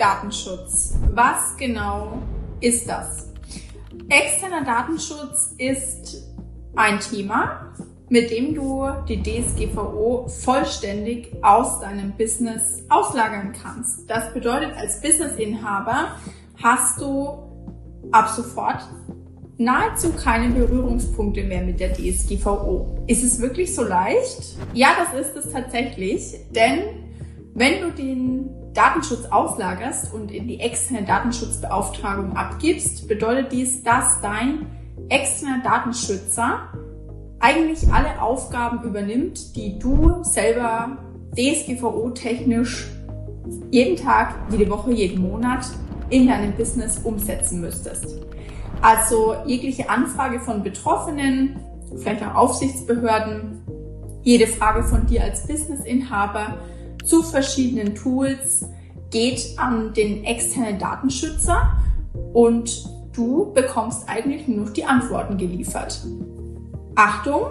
Datenschutz. Was genau ist das? Externer Datenschutz ist ein Thema, mit dem du die DSGVO vollständig aus deinem Business auslagern kannst. Das bedeutet, als Businessinhaber hast du ab sofort nahezu keine Berührungspunkte mehr mit der DSGVO. Ist es wirklich so leicht? Ja, das ist es tatsächlich, denn wenn du den Datenschutz auslagerst und in die externe Datenschutzbeauftragung abgibst, bedeutet dies, dass dein externer Datenschützer eigentlich alle Aufgaben übernimmt, die du selber DSGVO-technisch jeden Tag, jede Woche, jeden Monat in deinem Business umsetzen müsstest. Also jegliche Anfrage von Betroffenen, vielleicht auch Aufsichtsbehörden, jede Frage von dir als Businessinhaber zu verschiedenen Tools geht an den externen Datenschützer und du bekommst eigentlich nur noch die Antworten geliefert. Achtung!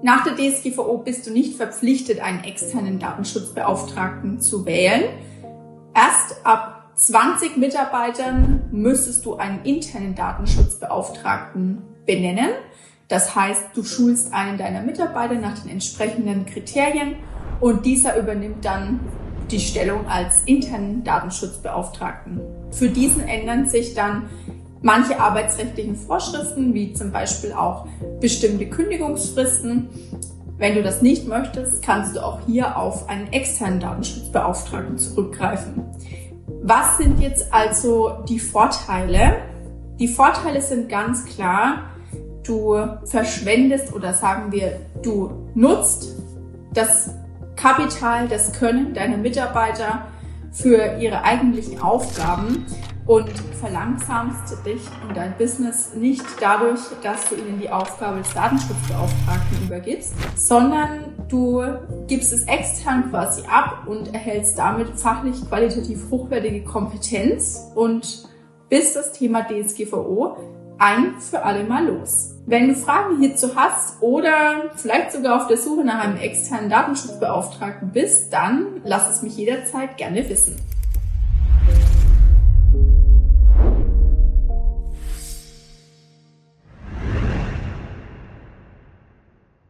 Nach der DSGVO bist du nicht verpflichtet, einen externen Datenschutzbeauftragten zu wählen. Erst ab 20 Mitarbeitern müsstest du einen internen Datenschutzbeauftragten benennen. Das heißt, du schulst einen deiner Mitarbeiter nach den entsprechenden Kriterien und dieser übernimmt dann die Stellung als internen Datenschutzbeauftragten. Für diesen ändern sich dann manche arbeitsrechtlichen Vorschriften, wie zum Beispiel auch bestimmte Kündigungsfristen. Wenn du das nicht möchtest, kannst du auch hier auf einen externen Datenschutzbeauftragten zurückgreifen. Was sind jetzt also die Vorteile? Die Vorteile sind ganz klar, du verschwendest oder sagen wir, du nutzt das Kapital, das Können deiner Mitarbeiter für ihre eigentlichen Aufgaben und verlangsamst dich und dein Business nicht dadurch, dass du ihnen die Aufgabe des Datenschutzbeauftragten übergibst, sondern du gibst es extern quasi ab und erhältst damit fachlich qualitativ hochwertige Kompetenz und bist das Thema DSGVO ein für alle Mal los. Wenn du Fragen hierzu hast oder vielleicht sogar auf der Suche nach einem externen Datenschutzbeauftragten bist, dann lass es mich jederzeit gerne wissen.